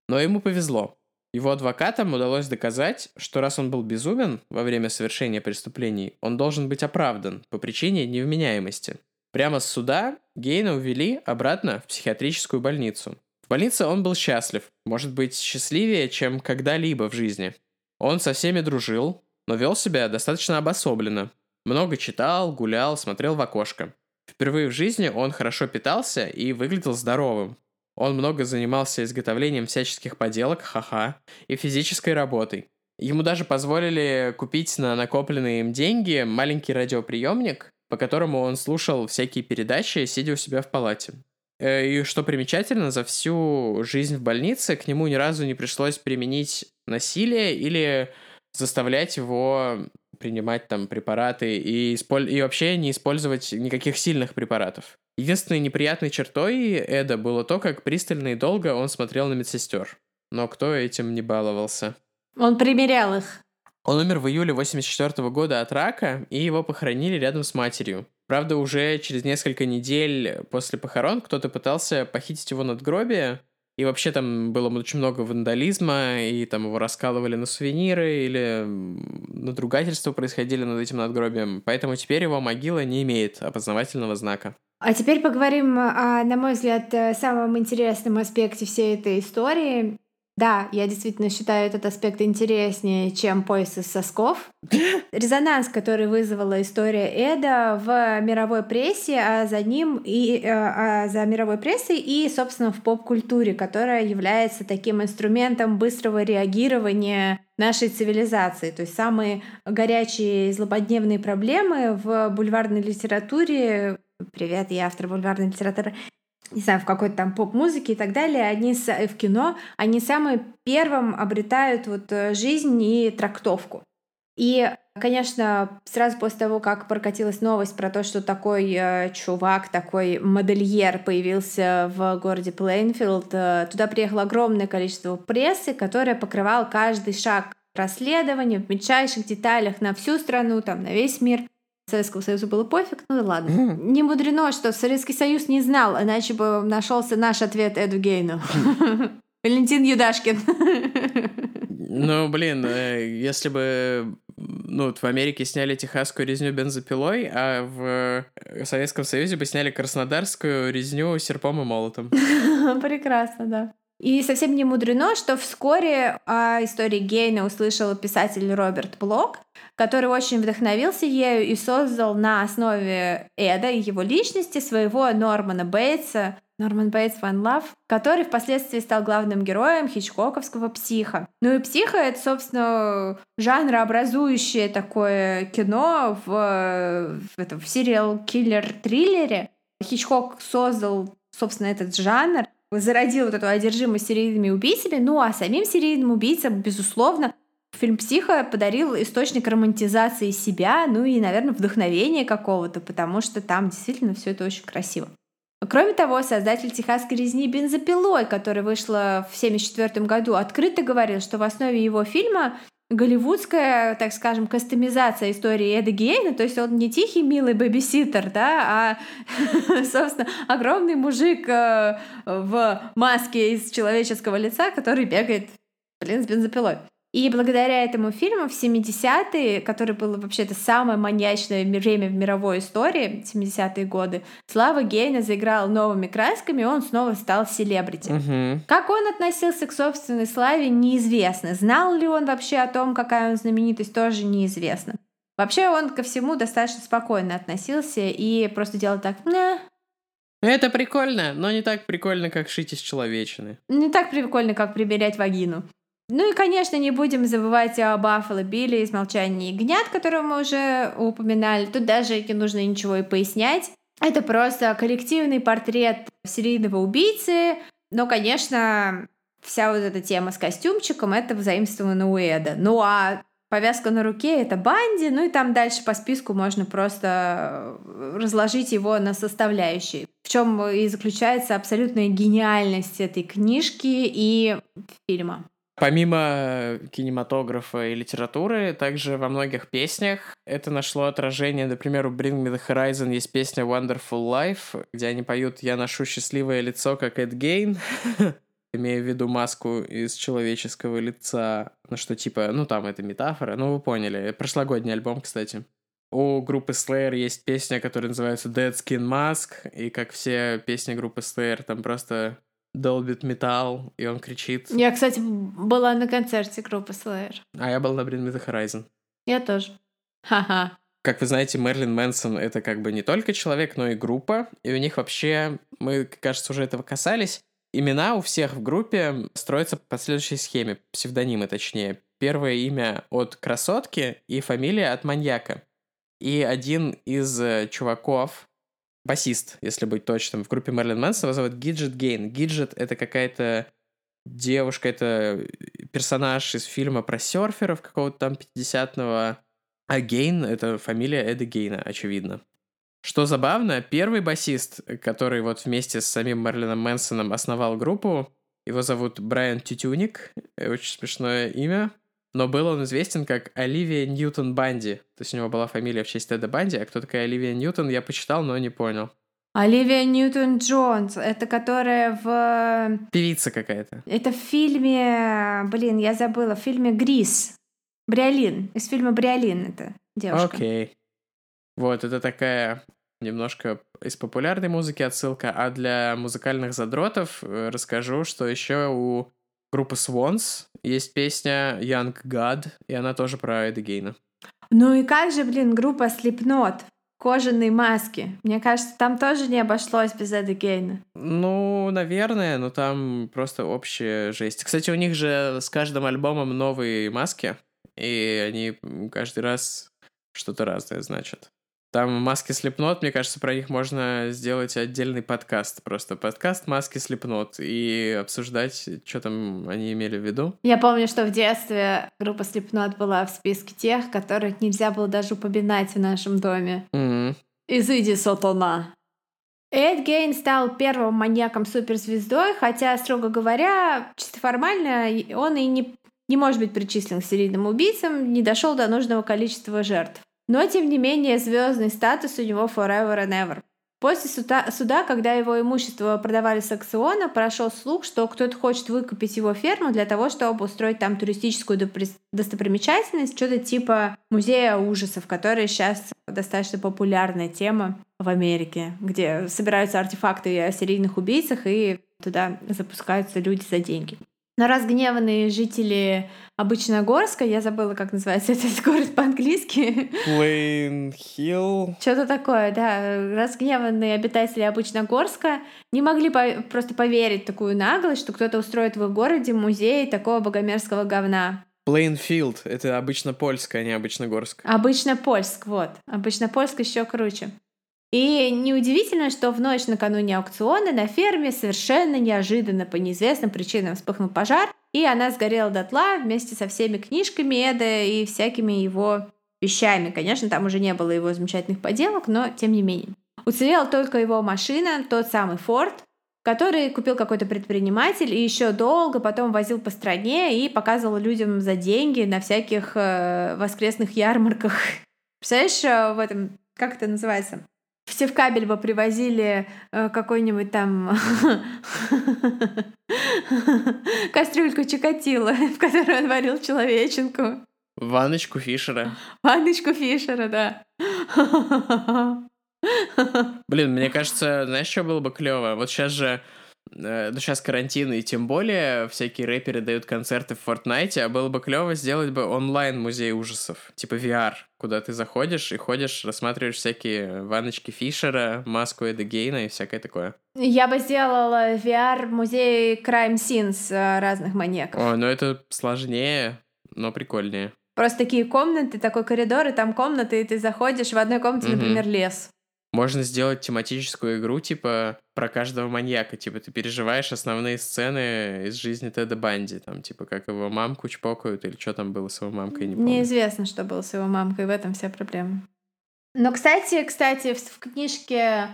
но ему повезло. Его адвокатам удалось доказать, что раз он был безумен во время совершения преступлений, он должен быть оправдан по причине невменяемости. Прямо с суда Гейна увели обратно в психиатрическую больницу. В больнице он был счастлив, может быть, счастливее, чем когда-либо в жизни. Он со всеми дружил, но вел себя достаточно обособленно. Много читал, гулял, смотрел в окошко. Впервые в жизни он хорошо питался и выглядел здоровым. Он много занимался изготовлением всяческих поделок, ха-ха, и физической работой. Ему даже позволили купить на накопленные им деньги маленький радиоприемник, по которому он слушал всякие передачи, сидя у себя в палате. Э, и что примечательно, за всю жизнь в больнице к нему ни разу не пришлось применить насилие или заставлять его принимать там препараты и, исполь... и вообще не использовать никаких сильных препаратов. Единственной неприятной чертой Эда было то, как пристально и долго он смотрел на медсестер. Но кто этим не баловался? Он примерял их. Он умер в июле 84 года от рака, и его похоронили рядом с матерью. Правда, уже через несколько недель после похорон кто-то пытался похитить его надгробие, и вообще там было очень много вандализма, и там его раскалывали на сувениры, или надругательства происходили над этим надгробием. Поэтому теперь его могила не имеет опознавательного знака. А теперь поговорим о, на мой взгляд, самом интересном аспекте всей этой истории. Да, я действительно считаю этот аспект интереснее, чем пояс из сосков. Резонанс, который вызвала история Эда в мировой прессе, а за ним и э, а за мировой прессой и, собственно, в поп-культуре, которая является таким инструментом быстрого реагирования нашей цивилизации. То есть самые горячие злободневные проблемы в бульварной литературе Привет, я автор бульварной литературы не знаю, в какой-то там поп-музыке и так далее, они э, в кино, они самые первым обретают вот э, жизнь и трактовку. И, конечно, сразу после того, как прокатилась новость про то, что такой э, чувак, такой модельер появился в городе Плейнфилд, э, туда приехало огромное количество прессы, которая покрывала каждый шаг расследования в мельчайших деталях на всю страну, там, на весь мир. Советского Союза было пофиг, ну ладно. Mm. Не мудрено, что Советский Союз не знал, иначе бы нашелся наш ответ Эду Гейну. Валентин Юдашкин. Ну, блин, э, если бы ну, вот в Америке сняли техасскую резню бензопилой, а в Советском Союзе бы сняли краснодарскую резню серпом и молотом. Прекрасно, да. И совсем не мудрено, что вскоре о истории Гейна услышал писатель Роберт Блок, который очень вдохновился ею и создал на основе Эда и его личности своего Нормана Бейтса, Норман Бейтс One Love, который впоследствии стал главным героем хичкоковского «Психа». Ну и «Психа» — это, собственно, жанрообразующее такое кино в, в, этом, в сериал-киллер-триллере. Хичкок создал, собственно, этот жанр, зародил вот эту одержимость серийными убийцами, ну а самим серийным убийцам, безусловно, Фильм «Психо» подарил источник романтизации себя, ну и, наверное, вдохновения какого-то, потому что там действительно все это очень красиво. Кроме того, создатель «Техасской резни бензопилой», которая вышла в 1974 году, открыто говорил, что в основе его фильма голливудская, так скажем, кастомизация истории Эда Гейна, то есть он не тихий, милый бэбиситер, да, а, собственно, огромный мужик э, в маске из человеческого лица, который бегает, блин, с бензопилой. И благодаря этому фильму в 70-е, который было вообще-то самое маньячное время в мировой истории, 70-е годы, Слава Гейна заиграл новыми красками, и он снова стал селебрити. Угу. Как он относился к собственной славе, неизвестно. Знал ли он вообще о том, какая он знаменитость, тоже неизвестно. Вообще он ко всему достаточно спокойно относился и просто делал так, не, это прикольно, но не так прикольно, как шить из человечины. Не так прикольно, как примерять вагину. Ну и, конечно, не будем забывать о Баффало Билли из «Молчания ягнят», которого мы уже упоминали. Тут даже не нужно ничего и пояснять. Это просто коллективный портрет серийного убийцы. Но, конечно, вся вот эта тема с костюмчиком — это взаимствовано у Эда. Ну а повязка на руке — это Банди, ну и там дальше по списку можно просто разложить его на составляющие. В чем и заключается абсолютная гениальность этой книжки и фильма. Помимо кинематографа и литературы, также во многих песнях это нашло отражение. Например, у Bring Me The Horizon есть песня Wonderful Life, где они поют «Я ношу счастливое лицо, как Эд Гейн», имея в виду маску из человеческого лица, ну что типа, ну там это метафора, ну вы поняли, прошлогодний альбом, кстати. У группы Slayer есть песня, которая называется Dead Skin Mask, и как все песни группы Slayer, там просто долбит металл, и он кричит. Я, кстати, была на концерте группы Slayer. А я был на Bring Me The Horizon. Я тоже. Ха-ха. Как вы знаете, Мерлин Мэнсон — это как бы не только человек, но и группа. И у них вообще, мы, кажется, уже этого касались, имена у всех в группе строятся по следующей схеме, псевдонимы точнее. Первое имя от красотки и фамилия от маньяка. И один из э, чуваков, басист, если быть точным, в группе Мерлин Мэнсон его зовут Гиджет Гейн. Гиджет — это какая-то девушка, это персонаж из фильма про серферов какого-то там 50-го. А Гейн — это фамилия Эда Гейна, очевидно. Что забавно, первый басист, который вот вместе с самим Мерлином Мэнсоном основал группу, его зовут Брайан Тютюник, очень смешное имя, но был он известен как Оливия Ньютон Банди. То есть у него была фамилия в честь Теда Банди, а кто такая Оливия Ньютон, я почитал, но не понял. Оливия Ньютон Джонс, это которая в... Певица какая-то. Это в фильме, блин, я забыла, в фильме «Грис». Бриолин, из фильма «Бриолин» это девушка. Окей. Okay. Вот, это такая немножко из популярной музыки отсылка, а для музыкальных задротов э, расскажу, что еще у группа Swans, есть песня Young God, и она тоже про Эда Гейна. Ну и как же, блин, группа Slipknot? Кожаные маски. Мне кажется, там тоже не обошлось без Эда Гейна. Ну, наверное, но там просто общая жесть. Кстати, у них же с каждым альбомом новые маски, и они каждый раз что-то разное значат. Там маски слепнот, мне кажется, про них можно сделать отдельный подкаст. Просто подкаст маски слепнот и обсуждать, что там они имели в виду. Я помню, что в детстве группа слепнот была в списке тех, которых нельзя было даже упоминать в нашем доме. Mm-hmm. Изыди сатана. Эд Гейн стал первым маньяком-суперзвездой, хотя, строго говоря, чисто формально он и не, не может быть причислен к серийным убийцам, не дошел до нужного количества жертв. Но, тем не менее, звездный статус у него forever and ever. После суда, суда, когда его имущество продавали с аукциона, прошел слух, что кто-то хочет выкупить его ферму для того, чтобы устроить там туристическую достопримечательность, что-то типа музея ужасов, который сейчас достаточно популярная тема в Америке, где собираются артефакты о серийных убийцах и туда запускаются люди за деньги. Но разгневанные жители Обычногорска, я забыла, как называется этот город по-английски. Plain Hill. Что-то такое, да. Разгневанные обитатели Обычногорска не могли по просто поверить такую наглость, что кто-то устроит в их городе музей такого богомерзкого говна. Plainfield — это обычно польское, а не обычно горск. Обычно польск, вот. Обычно польск еще круче. И неудивительно, что в ночь накануне аукциона на ферме совершенно неожиданно по неизвестным причинам вспыхнул пожар, и она сгорела дотла вместе со всеми книжками Эда и всякими его вещами. Конечно, там уже не было его замечательных поделок, но тем не менее. Уцелела только его машина, тот самый Форд, который купил какой-то предприниматель и еще долго потом возил по стране и показывал людям за деньги на всяких э, воскресных ярмарках. Представляешь, э, в этом, как это называется? Все в кабель бы привозили э, какой-нибудь там кастрюльку Чикатило, в которой он варил человеченку. Ванночку Фишера. Ванночку Фишера, да. Блин, мне кажется, знаешь, что было бы клево? Вот сейчас же ну, сейчас карантин, и тем более всякие рэперы дают концерты в Fortnite, а было бы клево сделать бы онлайн-музей ужасов, типа VR, куда ты заходишь и ходишь, рассматриваешь всякие ванночки Фишера, маску Эда Гейна и всякое такое. Я бы сделала VR-музей Crime Scenes э, разных маньяков. О, ну это сложнее, но прикольнее. Просто такие комнаты, такой коридор, и там комнаты, и ты заходишь, в одной комнате, угу. например, лес. Можно сделать тематическую игру, типа, про каждого маньяка. Типа, ты переживаешь основные сцены из жизни Теда Банди. Там, типа, как его мамку чпокают, или что там было с его мамкой, не помню. Неизвестно, что было с его мамкой, в этом вся проблема. Но, кстати, кстати, в, в книжке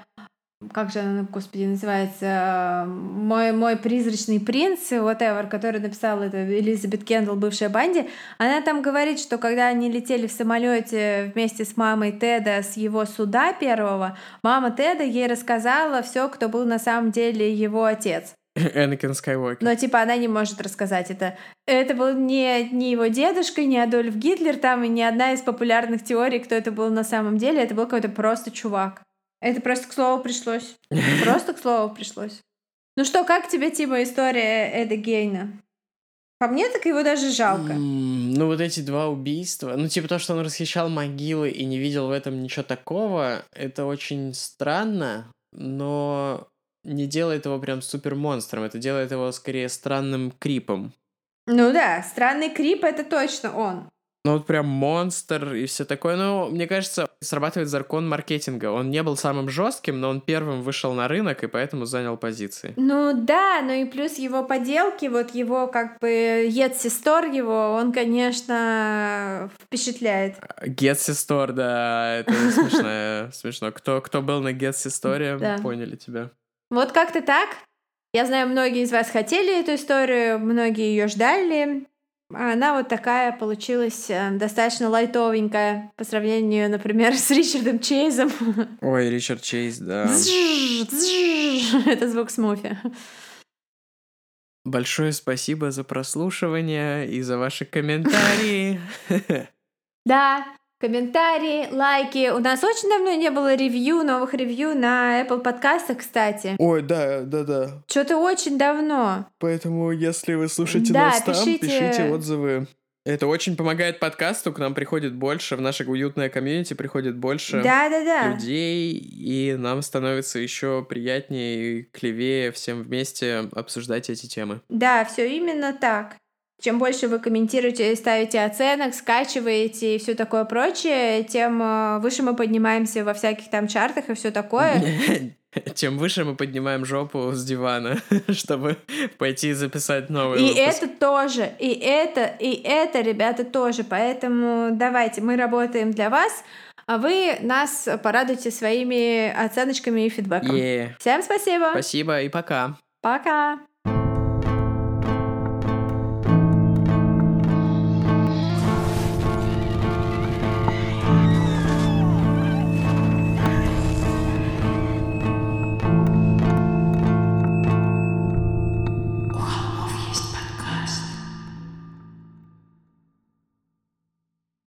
как же она, господи, называется, мой, мой призрачный принц, whatever, который написал это Элизабет Кендалл, бывшая Банди, она там говорит, что когда они летели в самолете вместе с мамой Теда с его суда первого, мама Теда ей рассказала все, кто был на самом деле его отец. Энакин Скайуокер. Но типа она не может рассказать это. Это был не, не его дедушка, не Адольф Гитлер там, и не одна из популярных теорий, кто это был на самом деле. Это был какой-то просто чувак. Это просто к слову пришлось. Просто к слову пришлось. Ну что, как тебе, Тима, история Эда Гейна? По мне, так его даже жалко. Mm, ну, вот эти два убийства. Ну, типа то, что он расхищал могилы и не видел в этом ничего такого, это очень странно, но не делает его прям супер монстром. Это делает его скорее странным крипом. Ну да, странный крип это точно он. Ну вот прям монстр и все такое. Ну, мне кажется, срабатывает закон маркетинга. Он не был самым жестким, но он первым вышел на рынок и поэтому занял позиции. Ну да, ну и плюс его поделки, вот его как бы Etsy Store его, он, конечно, впечатляет. Etsy Store, да, это смешно. Смешно. Кто, кто был на Etsy Store, поняли тебя. Вот как-то так. Я знаю, многие из вас хотели эту историю, многие ее ждали. Она вот такая получилась э, достаточно лайтовенькая по сравнению, например, с Ричардом Чейзом. Ой, Ричард Чейз, да. Это звук смуфи. Большое спасибо за прослушивание и за ваши комментарии. Да, комментарии, лайки. У нас очень давно не было ревью, новых ревью на Apple подкастах, кстати. Ой, да, да, да. Что-то очень давно. Поэтому, если вы слушаете Да, нас там, пишите- пишите отзывы. Это очень помогает подкасту, к нам приходит больше, в наше уютное комьюнити приходит больше Да-да-да. людей, и нам становится еще приятнее и клевее всем вместе обсуждать эти темы. Да, все именно так. Чем больше вы комментируете, ставите оценок, скачиваете и все такое прочее, тем э, выше мы поднимаемся во всяких там чартах и все такое. Тем выше мы поднимаем жопу с дивана, чтобы пойти записать новый И выпуск. это тоже, и это, и это, ребята, тоже. Поэтому давайте, мы работаем для вас, а вы нас порадуйте своими оценочками и фидбэком. Е. Всем спасибо. Спасибо и пока. Пока.